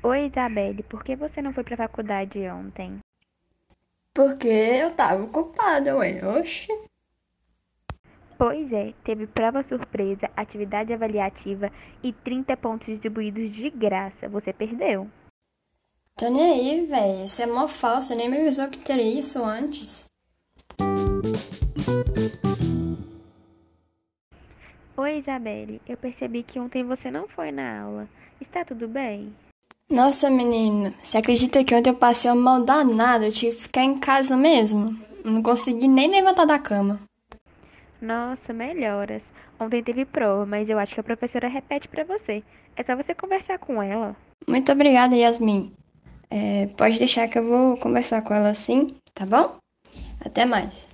Oi, Isabelle, por que você não foi pra faculdade ontem? Porque eu tava ocupada, ué. Oxi. Pois é, teve prova surpresa, atividade avaliativa e 30 pontos distribuídos de graça. Você perdeu. Tô nem aí, véi. Isso é mó falso. Nem me avisou que teria isso antes. Oi, Isabelle, eu percebi que ontem você não foi na aula. Está tudo bem? Nossa, menino. Você acredita que ontem eu passei uma mal danada? Eu tive que ficar em casa mesmo. Não consegui nem levantar da cama. Nossa, melhoras. Ontem teve prova, mas eu acho que a professora repete pra você. É só você conversar com ela. Muito obrigada, Yasmin. É, pode deixar que eu vou conversar com ela assim, tá bom? Até mais.